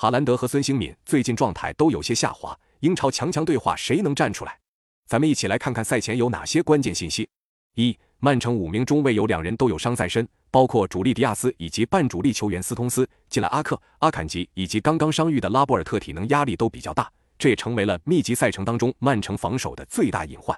哈兰德和孙兴敏最近状态都有些下滑，英超强强对话谁能站出来？咱们一起来看看赛前有哪些关键信息。一、曼城五名中卫有两人都有伤在身，包括主力迪亚斯以及半主力球员斯通斯、进来阿克、阿坎吉以及刚刚伤愈的拉波尔特，体能压力都比较大，这也成为了密集赛程当中曼城防守的最大隐患。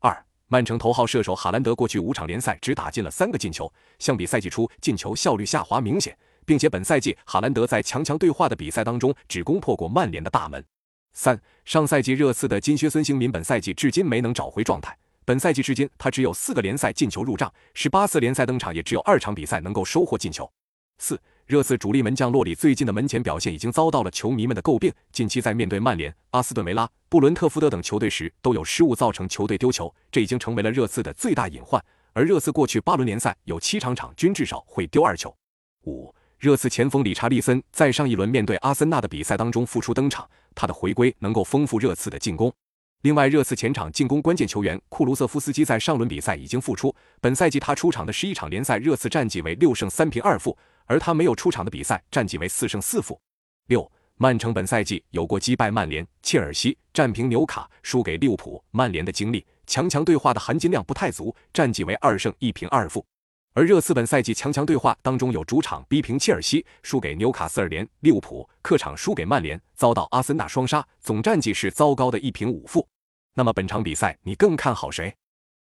二。曼城头号射手哈兰德过去五场联赛只打进了三个进球，相比赛季初进球效率下滑明显，并且本赛季哈兰德在强强对话的比赛当中只攻破过曼联的大门。三上赛季热刺的金靴孙兴民本赛季至今没能找回状态，本赛季至今他只有四个联赛进球入账，十八次联赛登场也只有二场比赛能够收获进球。四热刺主力门将洛里最近的门前表现已经遭到了球迷们的诟病。近期在面对曼联、阿斯顿维拉、布伦特福德等球队时，都有失误造成球队丢球，这已经成为了热刺的最大隐患。而热刺过去八轮联赛有七场场均至少会丢二球。五热刺前锋理查利森在上一轮面对阿森纳的比赛当中复出登场，他的回归能够丰富热刺的进攻。另外，热刺前场进攻关键球员库卢瑟夫斯基在上轮比赛已经复出，本赛季他出场的十一场联赛，热刺战绩为六胜三平二负，而他没有出场的比赛，战绩为四胜四负。六，曼城本赛季有过击败曼联、切尔西、战平纽卡、输给利物浦、曼联的经历，强强对话的含金量不太足，战绩为二胜一平二负。而热刺本赛季强强对话当中有主场逼平切尔西，输给纽卡斯尔联、利物浦，客场输给曼联，遭到阿森纳双杀，总战绩是糟糕的一平五负。那么本场比赛你更看好谁？